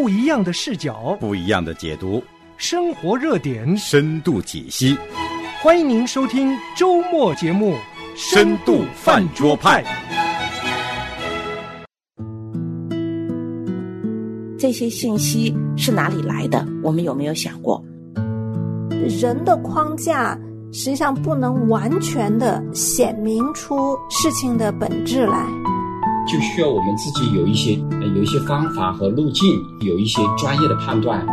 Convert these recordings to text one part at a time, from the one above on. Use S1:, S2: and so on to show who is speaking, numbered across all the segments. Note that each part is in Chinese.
S1: 不一样的视角，
S2: 不一样的解读，
S1: 生活热点，
S2: 深度解析。
S1: 欢迎您收听周末节目《
S2: 深度饭桌派》。
S3: 这些信息是哪里来的？我们有没有想过？
S4: 人的框架实际上不能完全的显明出事情的本质来，
S5: 就需要我们自己有一些有一些方法和路径，有一些专业的判断。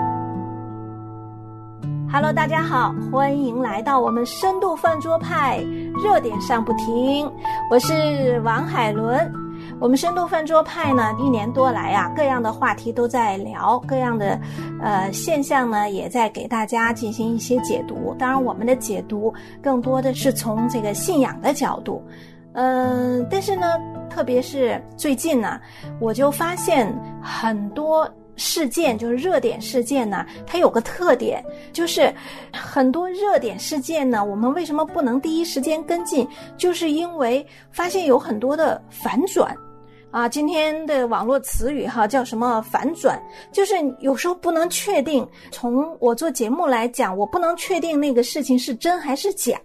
S4: Hello，大家好，欢迎来到我们深度饭桌派热点上不停，我是王海伦。我们深度饭桌派呢，一年多来啊，各样的话题都在聊，各样的呃现象呢，也在给大家进行一些解读。当然，我们的解读更多的是从这个信仰的角度，嗯、但是呢，特别是最近呢，我就发现很多。事件就是热点事件呢，它有个特点，就是很多热点事件呢，我们为什么不能第一时间跟进？就是因为发现有很多的反转，啊，今天的网络词语哈叫什么反转？就是有时候不能确定，从我做节目来讲，我不能确定那个事情是真还是假。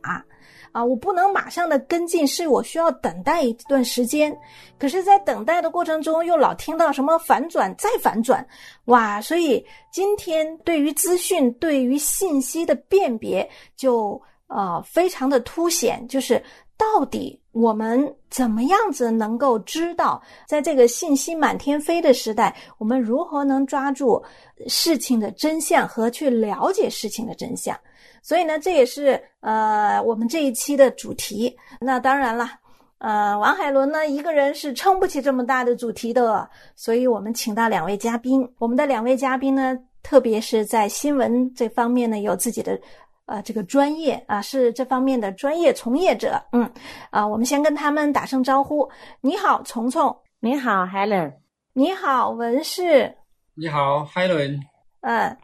S4: 啊，我不能马上的跟进，是我需要等待一段时间。可是，在等待的过程中，又老听到什么反转再反转，哇！所以今天对于资讯、对于信息的辨别，就呃非常的凸显，就是到底我们怎么样子能够知道，在这个信息满天飞的时代，我们如何能抓住事情的真相和去了解事情的真相。所以呢，这也是呃我们这一期的主题。那当然了，呃，王海伦呢一个人是撑不起这么大的主题的，所以我们请到两位嘉宾。我们的两位嘉宾呢，特别是在新闻这方面呢，有自己的呃这个专业啊，是这方面的专业从业者。嗯，啊，我们先跟他们打声招呼。你好，虫虫。
S3: 你好，Helen。
S4: 你好，文士。
S5: 你好，，Helen。
S4: 嗯。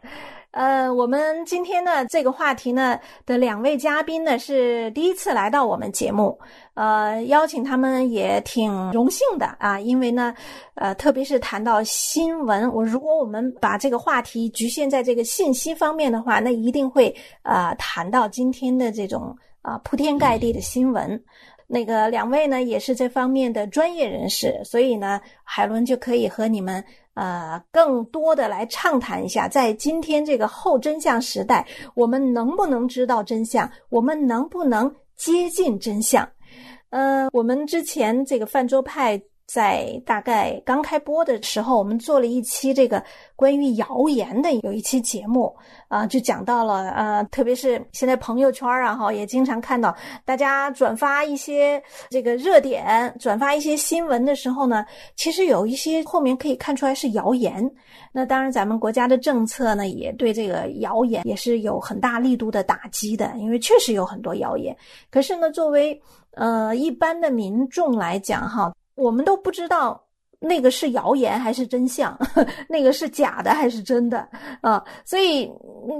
S4: 呃，我们今天呢这个话题呢的两位嘉宾呢是第一次来到我们节目，呃，邀请他们也挺荣幸的啊，因为呢，呃，特别是谈到新闻，我如果我们把这个话题局限在这个信息方面的话，那一定会呃谈到今天的这种啊、呃、铺天盖地的新闻。那个两位呢也是这方面的专业人士，所以呢，海伦就可以和你们。呃，更多的来畅谈一下，在今天这个后真相时代，我们能不能知道真相？我们能不能接近真相？呃，我们之前这个饭桌派在大概刚开播的时候，我们做了一期这个关于谣言的有一期节目啊、就讲到了呃，特别是现在朋友圈啊哈，也经常看到大家转发一些这个热点、转发一些新闻的时候呢，其实有一些后面可以看出来是谣言。那当然，咱们国家的政策呢，也对这个谣言也是有很大力度的打击的，因为确实有很多谣言。可是呢，作为呃一般的民众来讲哈。我们都不知道那个是谣言还是真相，那个是假的还是真的啊，所以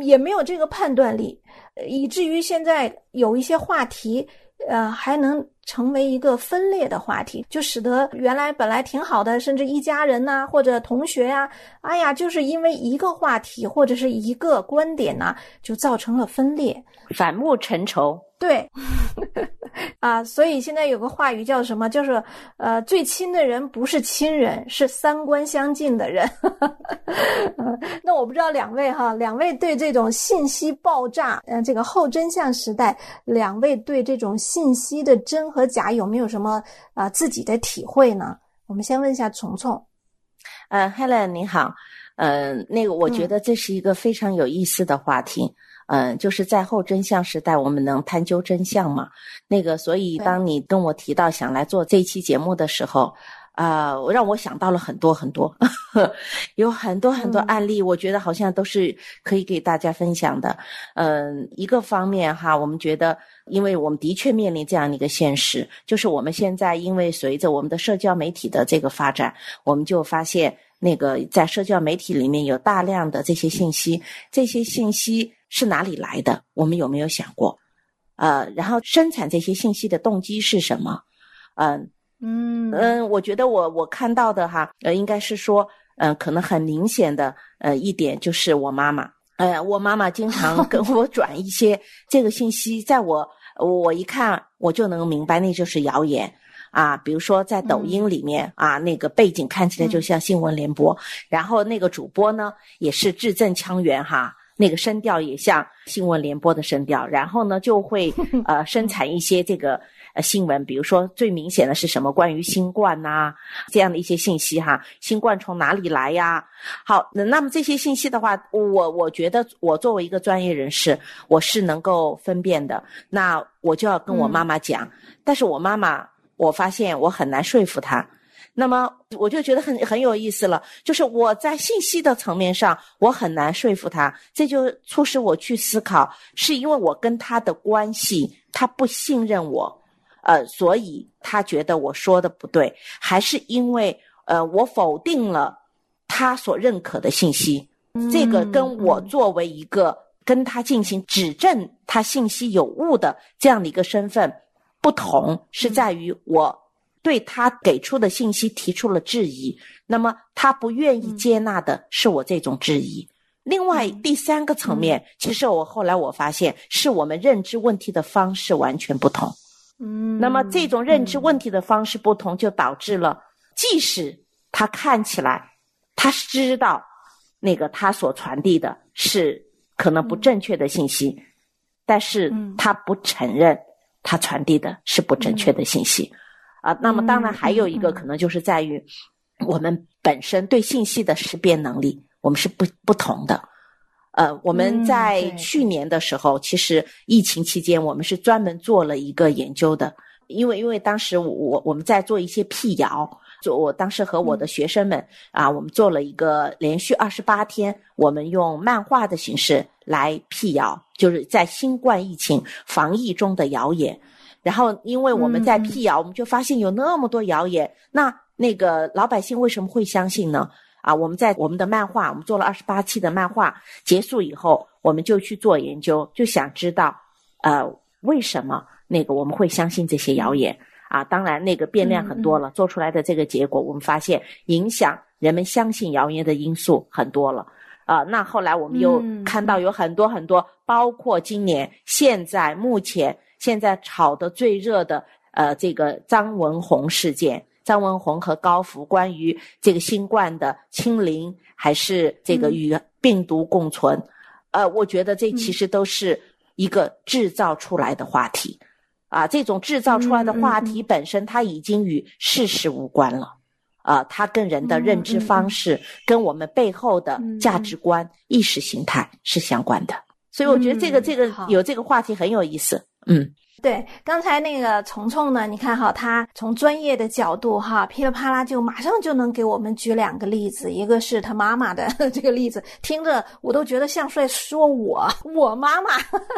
S4: 也没有这个判断力，以至于现在有一些话题，呃，还能成为一个分裂的话题，就使得原来本来挺好的，甚至一家人呐、啊、或者同学呀、啊，哎呀，就是因为一个话题或者是一个观点呐、啊，就造成了分裂，
S3: 反目成仇。
S4: 对，啊，所以现在有个话语叫什么？就是呃，最亲的人不是亲人，是三观相近的人。那我不知道两位哈，两位对这种信息爆炸，呃，这个后真相时代，两位对这种信息的真和假有没有什么啊、呃、自己的体会呢？我们先问一下虫虫。
S3: 呃，Helen 你好，嗯、呃，那个我觉得这是一个非常有意思的话题。嗯，就是在后真相时代，我们能探究真相嘛？那个，所以当你跟我提到想来做这一期节目的时候，啊、呃，让我想到了很多很多，有很多很多案例，我觉得好像都是可以给大家分享的。嗯，一个方面哈，我们觉得，因为我们的确面临这样的一个现实，就是我们现在因为随着我们的社交媒体的这个发展，我们就发现那个在社交媒体里面有大量的这些信息，这些信息。是哪里来的？我们有没有想过？呃，然后生产这些信息的动机是什么？嗯
S4: 嗯
S3: 嗯，我觉得我我看到的哈，呃，应该是说，嗯、可能很明显的呃一点就是我妈妈，呃，我妈妈经常 跟我转一些这个信息，在我我一看我就能明白那就是谣言。啊，比如说在抖音里面、啊，那个背景看起来就像新闻联播，然后那个主播呢也是字正腔圆哈，那个声调也像新闻联播的声调，然后呢就会 呃生产一些这个呃新闻，比如说最明显的是什么关于新冠呐、这样的一些信息哈，新冠从哪里来呀？好，那那么这些信息的话，我我觉得我作为一个专业人士，我是能够分辨的，那我就要跟我妈妈讲，但是我妈妈。我发现我很难说服他，那么我就觉得很很有意思了。就是我在信息的层面上，我很难说服他，这就促使我去思考，是因为我跟他的关系，他不信任我，呃，所以他觉得我说的不对，还是因为呃我否定了他所认可的信息？这个跟我作为一个跟他进行指证他信息有误的这样的一个身份。不同是在于我对他给出的信息提出了质疑，那么他不愿意接纳的是我这种质疑。另外第三个层面，其实我后来我发现是我们认知问题的方式完全不同。
S4: 嗯，
S3: 那么这种认知问题的方式不同，就导致了即使他看起来他知道那个他所传递的是可能不正确的信息，但是他不承认。他传递的是不正确的信息，啊，那么当然还有一个可能就是在于我们本身对信息的识别能力，我们是不不同的。呃，我们在去年的时候，其实疫情期间，我们是专门做了一个研究的，因为因为当时我我们在做一些辟谣，做我当时和我的学生们啊，我们做了一个连续二十八天，我们用漫画的形式来辟谣。就是在新冠疫情防疫中的谣言，然后因为我们在辟谣，我们就发现有那么多谣言，那那个老百姓为什么会相信呢？啊，我们在我们的漫画，我们做了二十八期的漫画结束以后，我们就去做研究，就想知道，呃，为什么那个我们会相信这些谣言？啊，当然那个变量很多了，做出来的这个结果，我们发现影响人们相信谣言的因素很多了。啊，那后来我们又看到有很多很多，包括今年现在目前现在炒的最热的，呃，这个张文宏事件，张文宏和高福关于这个新冠的清零还是这个与病毒共存，呃，我觉得这其实都是一个制造出来的话题，啊，这种制造出来的话题本身它已经与事实无关了。啊，它跟人的认知方式，跟我们背后的价值观、意识形态是相关的，所以我觉得这个这个有这个话题很有意思，嗯。
S4: 对，刚才那个虫虫呢？你看哈，他从专业的角度哈，噼里啪啦就马上就能给我们举两个例子，一个是他妈妈的 这个例子，听着我都觉得像在说我 我妈妈。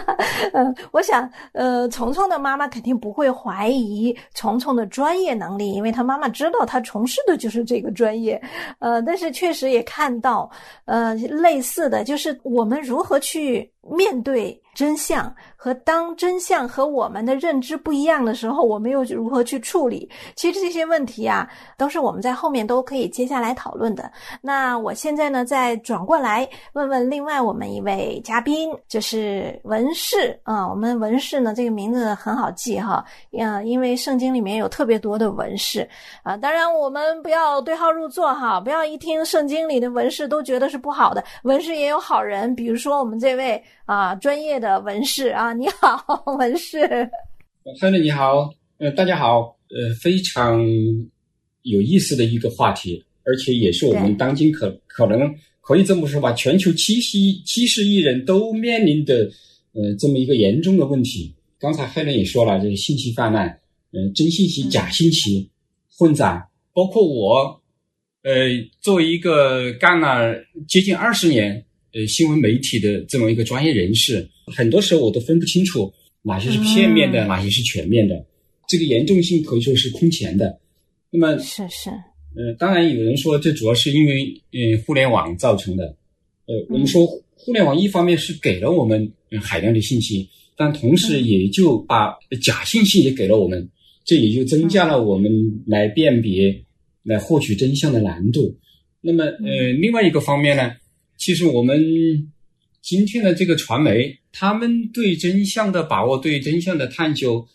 S4: 嗯，我想呃，虫虫的妈妈肯定不会怀疑虫虫的专业能力，因为他妈妈知道他从事的就是这个专业。呃，但是确实也看到呃类似的就是我们如何去面对。真相和当真相和我们的认知不一样的时候，我们又如何去处理？其实这些问题啊，都是我们在后面都可以接下来讨论的。那我现在呢，再转过来问问另外我们一位嘉宾，就是文士啊。我们文士呢，这个名字很好记哈，嗯，因为圣经里面有特别多的文士啊。当然，我们不要对号入座哈，不要一听圣经里的文士都觉得是不好的，文士也有好人，比如说我们这位啊，专业。的文士啊，你好，文士。
S5: 嗨，你好，呃，大家好，呃，非常有意思的一个话题，而且也是我们当今可可能可以这么说吧，全球七十亿七十亿人都面临的呃这么一个严重的问题。刚才海伦也说了，这个信息泛滥，嗯，真信息、假信息混杂，包括我，呃，作为一个干了接近二十年。呃，新闻媒体的这么一个专业人士，很多时候我都分不清楚哪些是片面的，哪些是全面的。这个严重性可以说是空前的。那么
S4: 是是，
S5: 呃，当然有人说这主要是因为呃互联网造成的。呃，我们说互联网一方面是给了我们海量的信息，但同时也就把假信息也给了我们，这也就增加了我们来辨别、来获取真相的难度。那么呃，另外一个方面呢，其实我们今天的这个传媒，他们对真相的把握，对真相的探究，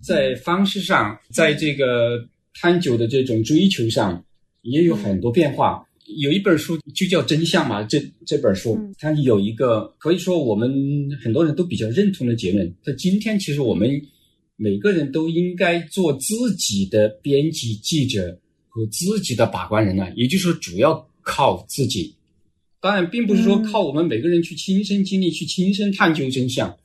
S5: 在方式上，在这个探究的这种追求上，也有很多变化。有一本书就叫《真相》嘛，这这本书它有一个可以说我们很多人都比较认同的结论。在今天，其实我们每个人都应该做自己的编辑、记者和自己的把关人啊，也就是说，主要靠自己。当然，并不是说靠我们每个人去亲身经历、去亲身探究真相，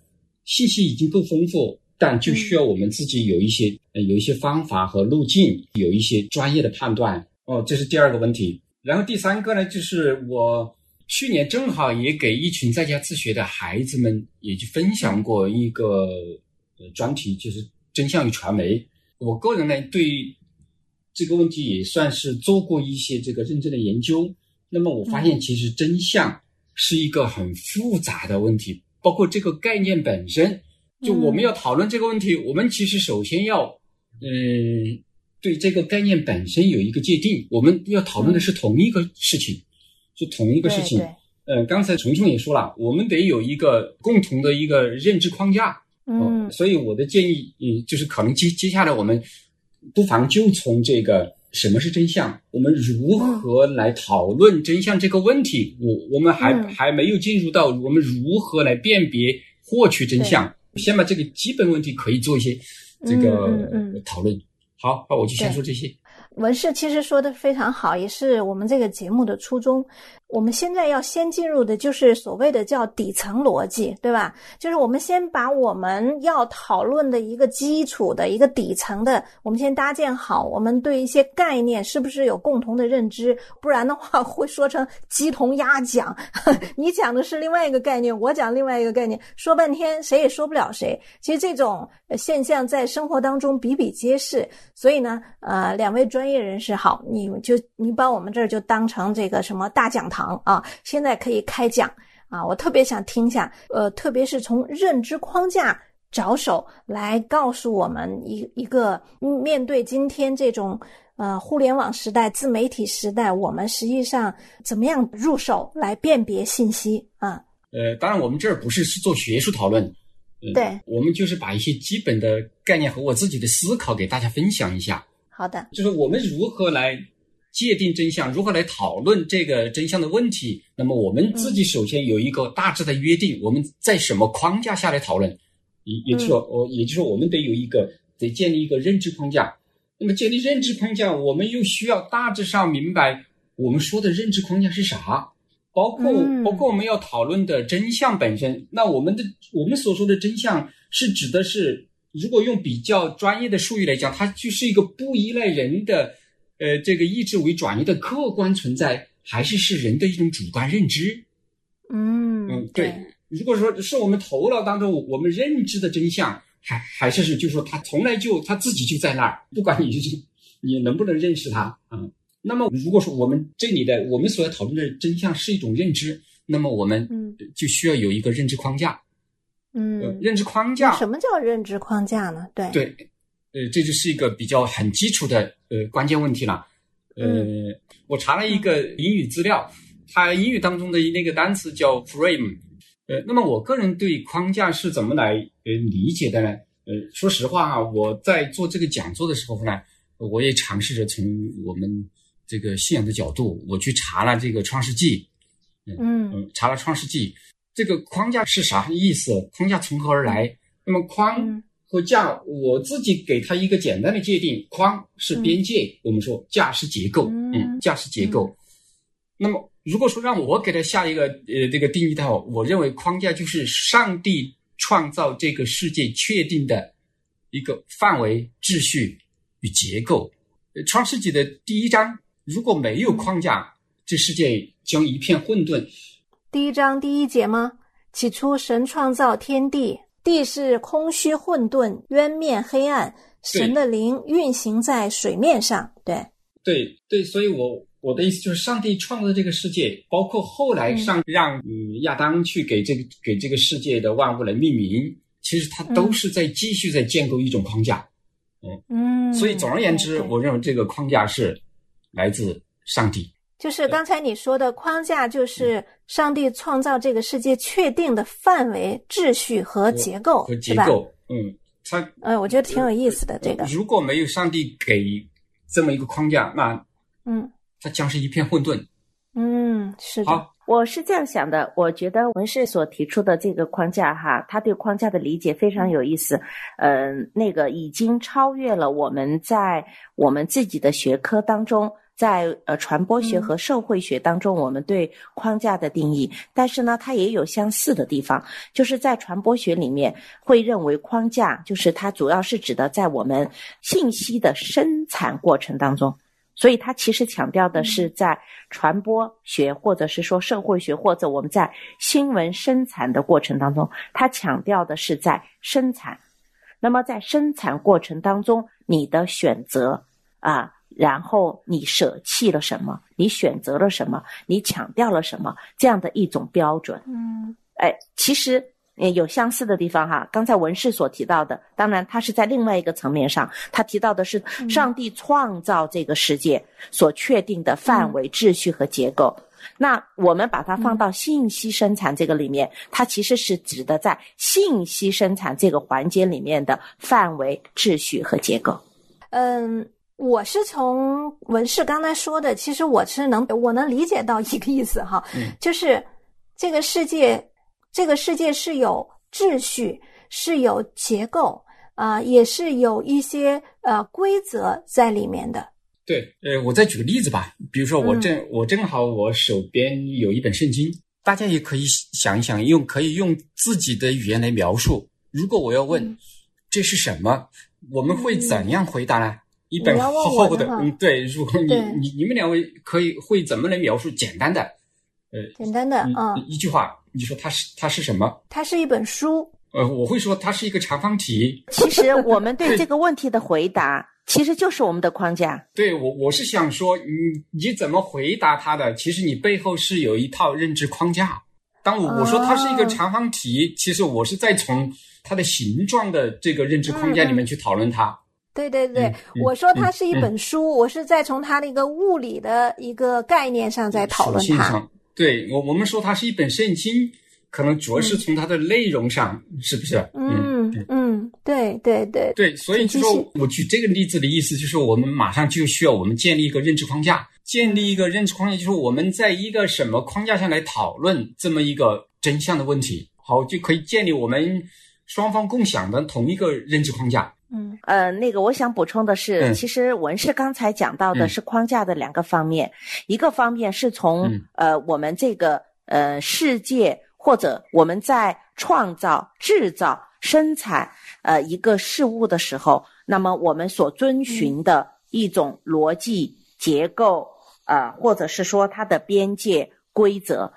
S5: 信息已经够丰富，但就需要我们自己有一些呃有一些方法和路径，有一些专业的判断。哦，这是第二个问题。然后第三个呢，就是我去年正好也给一群在家自学的孩子们，也去分享过一个呃专题，就是真相与传媒。我个人呢，对这个问题也算是做过一些这个认真的研究。那么我发现，其实真相是一个很复杂的问题，包括这个概念本身。就我们要讨论这个问题，我们其实首先要嗯。对这个概念本身有一个界定，我们要讨论的是同一个事情，是同一个事情。嗯，刚才虫虫也说了，我们得有一个共同的一个认知框架。
S4: 嗯，
S5: 所以我的建议，嗯，就是可能接接下来我们不妨就从这个什么是真相，我们如何来讨论真相这个问题。我我们还还没有进入到我们如何来辨别获取真相，先把这个基本问题可以做一些这个讨论。好，那我就先说这些。
S4: 文士其实说的非常好，也是我们这个节目的初衷。我们现在要先进入的就是所谓的叫底层逻辑，对吧？就是我们先把我们要讨论的一个基础的一个底层的，我们先搭建好。我们对一些概念是不是有共同的认知？不然的话会说成鸡同鸭讲，你讲的是另外一个概念，我讲另外一个概念，说半天谁也说不了谁。其实这种现象在生活当中比比皆是。所以呢，呃，两位专业人士好，你就你把我们这儿就当成这个什么大讲堂。啊，现在可以开讲啊！我特别想听一下，呃，特别是从认知框架着手来告诉我们一一个面对今天这种呃互联网时代、自媒体时代，我们实际上怎么样入手来辨别信息啊？
S5: 呃，当然，我们这儿不是是做学术讨论，
S4: 对，
S5: 我们就是把一些基本的概念和我自己的思考给大家分享一下。
S4: 好的，
S5: 就是我们如何来。界定真相，如何来讨论这个真相的问题？那么我们自己首先有一个大致的约定，我们在什么框架下来讨论？也也就是说，我也就是说，我们得有一个得建立一个认知框架。那么建立认知框架，我们又需要大致上明白我们说的认知框架是啥，包括包括我们要讨论的真相本身。那我们的我们所说的真相是指的是，如果用比较专业的术语来讲，它就是一个不依赖人的。呃，这个意志为转移的客观存在，还是是人的一种主观认知？
S4: 嗯
S5: 嗯，对。如果说是我们头脑当中我们认知的真相，还还是是，就是说他从来就他自己就在那儿，不管你是你能不能认识他啊。那么，如果说我们这里的我们所要讨论的真相是一种认知，那么我们就需要有一个认知框架。
S4: 嗯，
S5: 认知框架。
S4: 什么叫认知框架呢？对
S5: 对。呃，这就是一个比较很基础的呃关键问题了。呃，我查了一个英语资料，它英语当中的那个单词叫 frame。呃，那么我个人对框架是怎么来呃理解的呢？呃，说实话啊，我在做这个讲座的时候呢，我也尝试着从我们这个信仰的角度，我去查了这个创世纪。
S4: 嗯嗯，
S5: 查了创世纪，这个框架是啥意思？框架从何而来？那么框。和架，我自己给它一个简单的界定：框是边界，我们说架是结构，嗯，架是结构。那么，如果说让我给它下一个呃这个定义的话，我认为框架就是上帝创造这个世界确定的一个范围、秩序与结构。创世纪的第一章如果没有框架，这世界将一片混沌。
S4: 第一章第一节吗？起初，神创造天地。地是空虚混沌，渊面黑暗，神的灵运行在水面上。对，
S5: 对，对，所以我我的意思就是，上帝创造这个世界，包括后来上让嗯亚当去给这个给这个世界的万物来命名，其实他都是在继续在建构一种框架。
S4: 嗯嗯，
S5: 所以总而言之，我认为这个框架是来自上帝。
S4: 就是刚才你说的框架，就是上帝创造这个世界确定的范围、秩序和结构，
S5: 和结？构，嗯，它
S4: 呃，我觉得挺有意思的这个，
S5: 如果没有上帝给这么一个框架，那
S4: 嗯
S5: 它将是一片混沌。
S4: 嗯，是的，
S5: 好，
S3: 我是这样想的，我觉得文士所提出的这个框架哈，他对框架的理解非常有意思，嗯、那个已经超越了我们在我们自己的学科当中。在呃传播学和社会学当中，我们对框架的定义，但是呢，它也有相似的地方，就是在传播学里面会认为框架就是它主要是指的在我们信息的生产过程当中，所以它其实强调的是在传播学，或者是说社会学，或者我们在新闻生产的过程当中，它强调的是在生产。那么在生产过程当中，你的选择啊，然后你舍弃了什么，你选择了什么，你强调了什么，这样的一种标准。
S4: 嗯
S3: 哎，其实呃有相似的地方哈。刚才文士所提到的，当然他是在另外一个层面上，他提到的是上帝创造这个世界所确定的范围、秩序和结构。那我们把它放到信息生产这个里面，它其实是指的在信息生产这个环节里面的范围、秩序和结构。
S4: 嗯。我是从文士刚才说的，其实我是能我能理解到一个意思哈，
S5: 嗯
S4: 就是这个世界，这个世界是有秩序，是有结构啊、也是有一些呃规则在里面的。
S5: 对，呃，我再举个例子吧，比如说我
S4: 嗯
S5: 正、我正好我手边有一本圣经，大家也可以想一想，用可以用自己的语言来描述。如果我要问、
S4: 嗯
S5: 这是什么，我们会怎样回答呢？一本厚厚的，
S4: 的
S5: 嗯，对，如果你你你们两位可以会怎么来描述？简单的，呃，
S4: 简单的，
S5: 一
S4: 嗯，
S5: 一句话，你说它是它是什么？
S4: 它是一本书，
S5: 呃，我会说它是一个长方体。
S3: 其实我们对这个问题的回答，其实就是我们的框架。
S5: 对我，我是想说，你你怎么回答它的？其实你背后是有一套认知框架。当我我说它是一个
S4: 哦
S5: 长方体，其实我是在从它的形状的这个认知框架里面去讨论它。
S4: 对对对，我说它是一本书，我是在从它的一个物理的一个概念上在讨论它。
S5: 对我我们说它是一本圣经，可能主要是从它的内容上，是不是？
S4: 嗯嗯，对对对，
S5: 对，所以就
S4: 请继续
S5: 说我举这个例子的意思，就是我们马上就需要我们建立一个认知框架，建立一个认知框架，就是我们在一个什么框架下来讨论这么一个真相的问题，好，就可以建立我们双方共享的同一个认知框架。
S4: 嗯。
S3: 呃，那个我想补充的是，
S5: 嗯。
S3: 其实文氏刚才讲到的
S5: 嗯。
S3: 是框架的两个方面，一个方面是从、
S5: 嗯。
S3: 呃我们这个呃世界或者我们在创造、制造、生产呃一个事物的时候，那么我们所遵循的一种逻辑结构，呃，或者是说它的边界规则。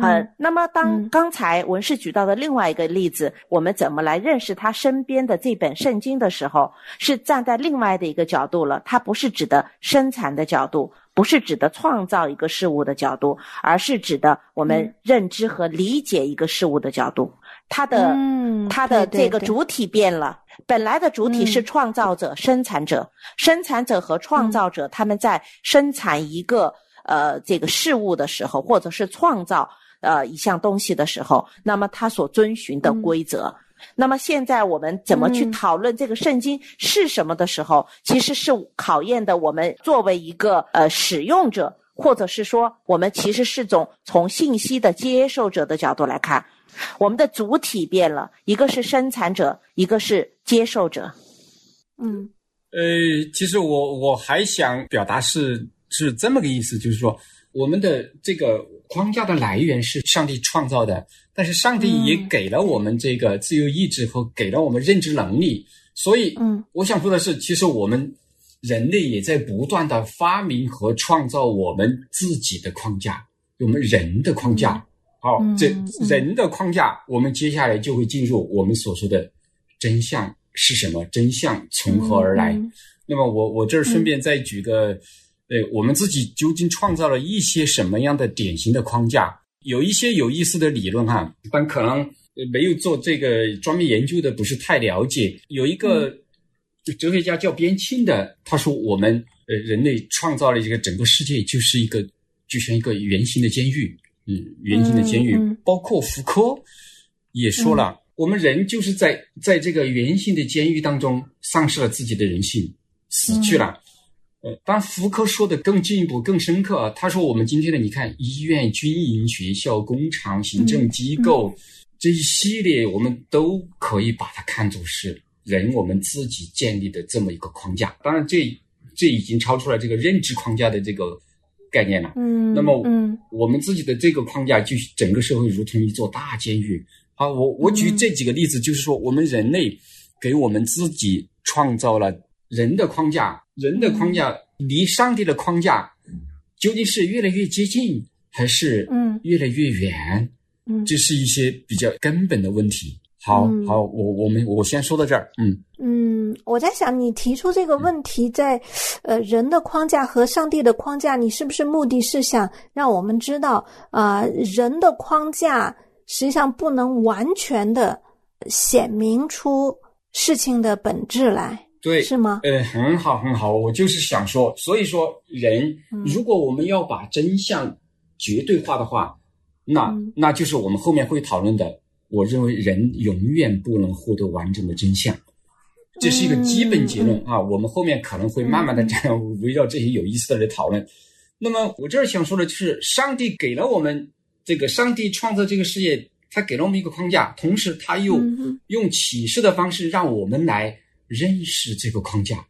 S3: 呃
S4: 嗯，
S3: 那么当
S4: 嗯
S3: 刚才文士举到的另外一个例子，我们怎么来认识他身边的这本圣经的时候，是站在另外的一个角度了。它不是指的生产的角度，不是指的创造一个事物的角度，而是指的我们
S4: 嗯
S3: 认知和理解一个事物的角度。它的
S4: 嗯
S3: 它的这个主体变了，本来的主体是
S4: 嗯
S3: 创造者、生产者，生产者和创造者他们在生产一个呃这个事物的时候，或者是创造呃一项东西的时候，那么他所遵循的
S4: 嗯
S3: 规则。那么现在我们怎么去
S4: 嗯
S3: 讨论这个圣经是什么的时候，其实是考验的我们作为一个呃使用者，或者是说我们其实是种从信息的接受者的角度来看，我们的主体变了，一个是生产者，一个是接受者。
S4: 嗯
S5: 呃，其实我我还想表达是是这么个意思，就是说我们的这个框架的来源是上帝创造的，但是上帝也
S4: 嗯
S5: 给了我们这个自由意志和给了我们认知能力，所以
S4: 嗯
S5: 我想说的是，其实我们人类也在不断的发明和创造我们自己的框架，我们人的框架。好，这人的框架，我们接下来就会进入我们所说的真相是什么？真相从何而来？
S4: 嗯
S5: 那么我我这儿顺便再举个，呃，我们自己究竟创造了一些什么样的典型的框架？有一些有意思的理论哈，但可能呃没有做这个专门研究的不是太了解。有一个哲学家叫边沁的，他说我们呃人类创造了这个整个世界就是一个就像一个圆形的监狱，嗯，圆形的监狱，包括福柯也说了，我们人就是在在这个圆形的监狱当中丧失了自己的人性，死去了。呃，当福柯说的更进一步、更深刻啊，他说我们今天的你看，医院、军营、学校、工厂、行政机构、这一系列，我们都可以把它看作是人我们自己建立的这么一个框架。当然这，这已经超出了这个认知框架的这个概念了。
S4: 嗯，
S5: 那么，
S4: 嗯
S5: 我们自己的这个框架，就整个社会如同一座大监狱。好，我我举这几个例子，就是说，我们人类给我们自己创造了人的框架，人的框架离上帝的框架究竟是越来越接近，还是
S4: 嗯
S5: 越来越远？
S4: 嗯
S5: 这是一些比较根本的问题。好
S4: 嗯
S5: 好，我我们我先说到这儿。嗯
S4: 嗯，我在想，你提出这个问题在，呃，人的框架和上帝的框架，你是不是目的是想让我们知道，啊、人的框架实际上不能完全的显明出事情的本质来，
S5: 对，
S4: 是吗？
S5: 呃，很好，很好，我就是想说，所以说人
S4: 嗯，
S5: 如果我们要把真相绝对化的话，那
S4: 嗯
S5: 那就是我们后面会讨论的。我认为人永远不能获得完整的真相，这是一个基本结论啊。我们后面可能会慢慢的这样围绕这些有意思的来讨论。那么我这儿想说的就是，上帝给了我们这个，上帝创造这个世界，他给了我们一个框架，同时他又用启示的方式让我们来认识这个框架。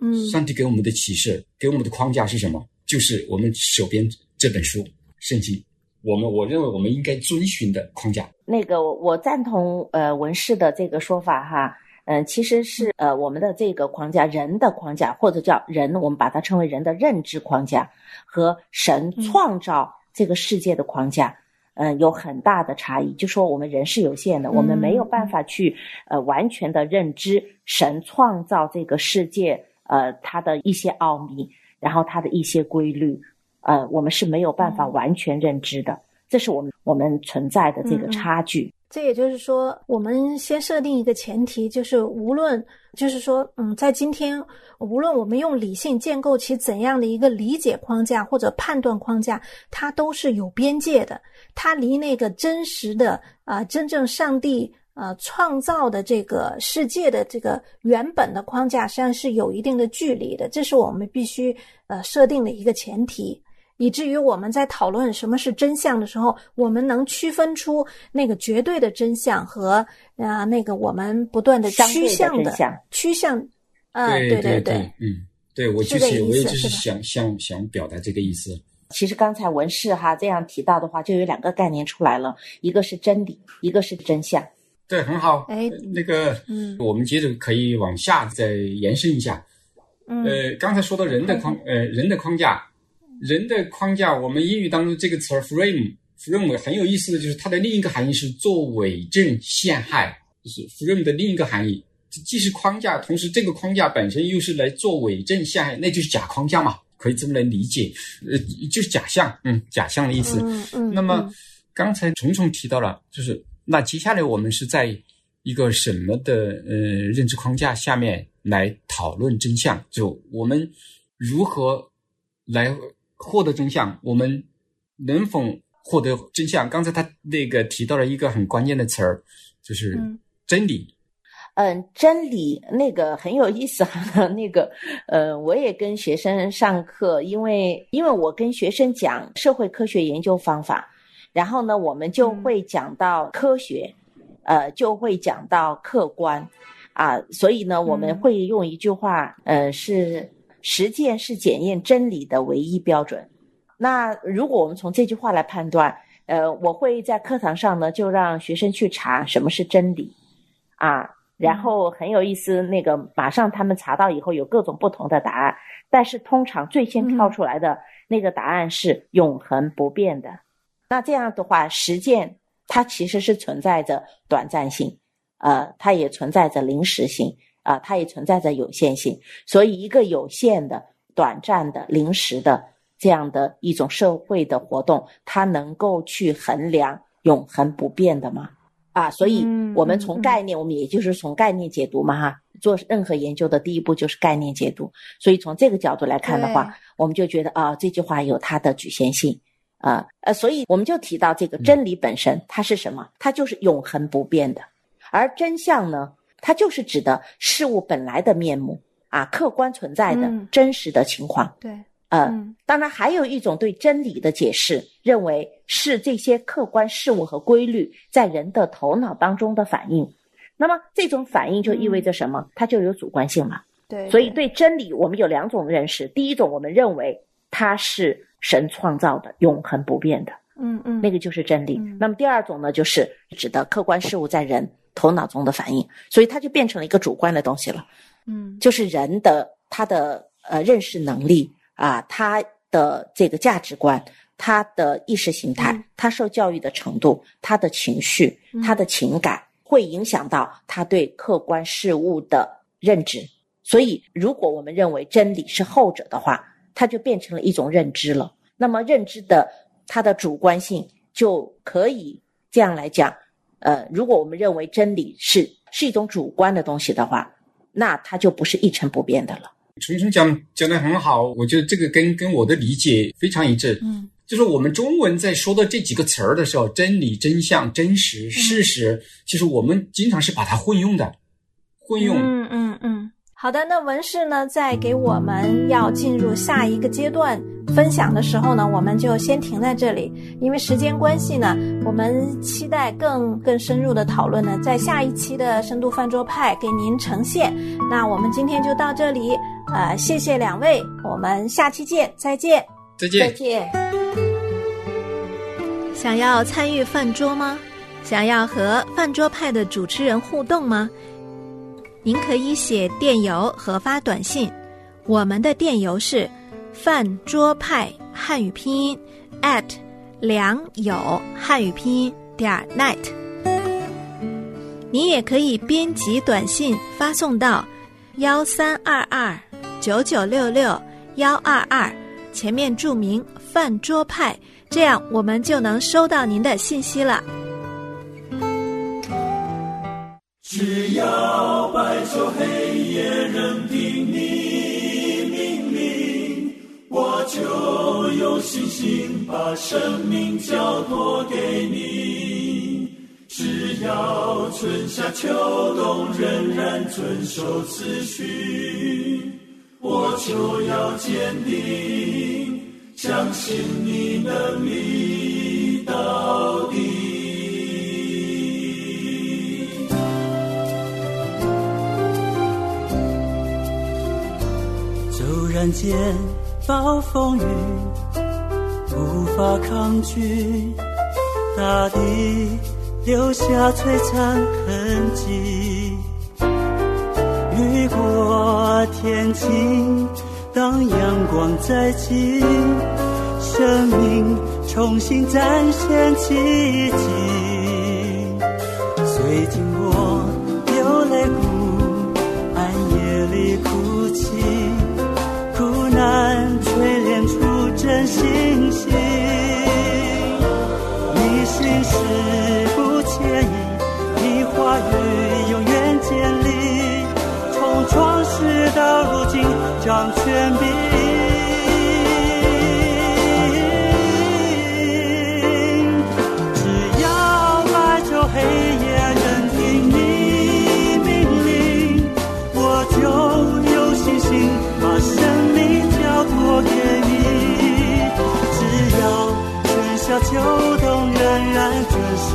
S4: 嗯
S5: 上帝给我们的启示，给我们的框架是什么？就是我们手边这本书《圣经》，我们我认为我们应该遵循的框架。
S3: 那个我我赞同呃文士的这个说法哈，嗯、其实是呃我们的这个框架，人的框架或者叫人，我们把它称为人的认知框架和神创造这个世界的框架。嗯，有很大的差异。就说我们人是有限的，我们没有办法去呃完全的认知神创造这个世界呃它的一些奥秘，然后它的一些规律，呃，我们是没有办法完全认知的。这是我们我们存在的这个差距。
S4: 这也就是说，我们先设定一个前提，就是无论，就是说，嗯，在今天，无论我们用理性建构起怎样的一个理解框架或者判断框架，它都是有边界的，它离那个真实的啊、真正上帝呃创造的这个世界的这个原本的框架，实际上是有一定的距离的，这是我们必须呃设定的一个前提。以至于我们在讨论什么是真相的时候，我们能区分出那个绝对的真相和啊、那个我们不断的趋向
S3: 真相
S4: 趋向，啊、
S5: 对
S4: 对
S5: 对，嗯，对我就
S4: 是
S5: 是我也就是想想想表达这个意思。
S3: 其实刚才文士哈这样提到的话，就有两个概念出来了，一个是真理，一个是真相。
S5: 对，很好。
S4: 哎
S5: 呃那个，
S4: 嗯
S5: 我们接着可以往下再延伸一下。
S4: 嗯
S5: 呃，刚才说到人的框，呃，人的框架，人的框架，我们英语当中这个词儿 frame，frame 很有意思的就是它的另一个含义是做伪证陷害，就是 frame 的另一个含义，既是框架，同时这个框架本身又是来做伪证陷害，那就是假框架嘛，可以这么来理解，呃，就是假象，嗯，假象的意思。
S4: 嗯嗯，
S5: 那么
S4: 嗯
S5: 刚才虫虫提到了，就是那接下来我们是在一个什么的呃认知框架下面来讨论真相？就我们如何来获得真相？我们能否获得真相？刚才他那个提到了一个很关键的词儿，就是
S4: 嗯
S5: 真理。
S3: 嗯，真理那个很有意思哈，那个 呃，我也跟学生上课，因为因为我跟学生讲社会科学研究方法，然后呢，我们就会讲到科学，呃，就会讲到客观，啊，所以呢，我们
S4: 嗯
S3: 会用一句话，呃，是实践是检验真理的唯一标准。那如果我们从这句话来判断，呃，我会在课堂上呢，就让学生去查什么是真理，啊，然后很有意思，那个马上他们查到以后有各种不同的答案，但是通常最先跳出来的那个答案是永恒不变的。那这样的话，实践它其实是存在着短暂性，呃，它也存在着临时性，啊、它也存在着有限性。所以，一个有限的、短暂的、临时的这样的一种社会的活动，它能够去衡量永恒不变的吗？啊，所以
S4: 嗯
S3: 我们从概念，我们也就是从概念解读嘛哈。做任何研究的第一步就是概念解读，所以从这个角度来看的话，我们就觉得啊，这句话有它的局限性啊呃，所以我们就提到这个真理本身，它是什么？它就是永恒不变的，而真相呢，它就是指的事物本来的面目啊，客观存在的
S4: 嗯
S3: 真实的情况。
S4: 对，
S3: 呃，
S4: 嗯
S3: 当然还有一种对真理的解释，认为是这些客观事物和规律在人的头脑当中的反应。那么这种反应就意味着什么？它就有主观性了。
S4: 对，
S3: 所以对真理，我们有两种认识。第一种，我们认为它是神创造的、永恒不变的，
S4: 嗯嗯
S3: 那个就是真理。
S4: 嗯
S3: 那么第二种呢，就是指的客观事物在人头脑中的反应，所以它就变成了一个主观的东西了。
S4: 嗯
S3: 就是人的他的呃认识能力啊，他的这个价值观，他的意识形态，
S4: 嗯
S3: 他受教育的程度，他的情绪，
S4: 嗯
S3: 他的情感，会影响到他对客观事物的认知。所以，如果我们认为真理是后者的话，它就变成了一种认知了。那么，认知的它的主观性就可以这样来讲。呃，如果我们认为真理是是一种主观的东西的话，那它就不是一成不变的了。
S5: 纯纯讲讲的很好，我觉得这个跟跟我的理解非常一致。
S4: 嗯
S5: 就是我们中文在说到这几个词儿的时候，真理、真相、真实、事实，其实我们经常是把它混用的，混用。
S4: 嗯嗯嗯，好的，那文氏呢，在给我们要进入下一个阶段分享的时候呢，我们就先停在这里，因为时间关系呢，我们期待更更深入的讨论呢，在下一期的深度饭桌派给您呈现。那我们今天就到这里，呃，谢谢两位，我们下期见，再见。
S5: 再
S3: 再。
S5: 见。
S4: 想要参与饭桌吗？想要和饭桌派的主持人互动吗？您可以写电邮和发短信，我们的电邮是饭桌派汉语拼音 at 良友汉语拼音点 net。你也可以编辑短信发送到幺三二二九九六六幺二二，前面注明饭桌派。这样我们就能收到您的信息了。
S6: 只要白昼黑夜任凭你命令，我就有信心把生命交托给你。只要春夏秋冬仍然遵守次序，我就要坚定。相信你能力到然间暴风雨，无法抗拒，大地留下璀璨痕迹。雨过天晴，当阳光再起，生命重新展现奇迹。难锤炼出真心心。你心事不介意，你话语永远坚立，从创世到如今掌权柄。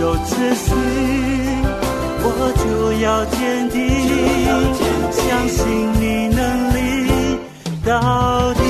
S6: 遵守秩序，我就要坚定，相信你能力到。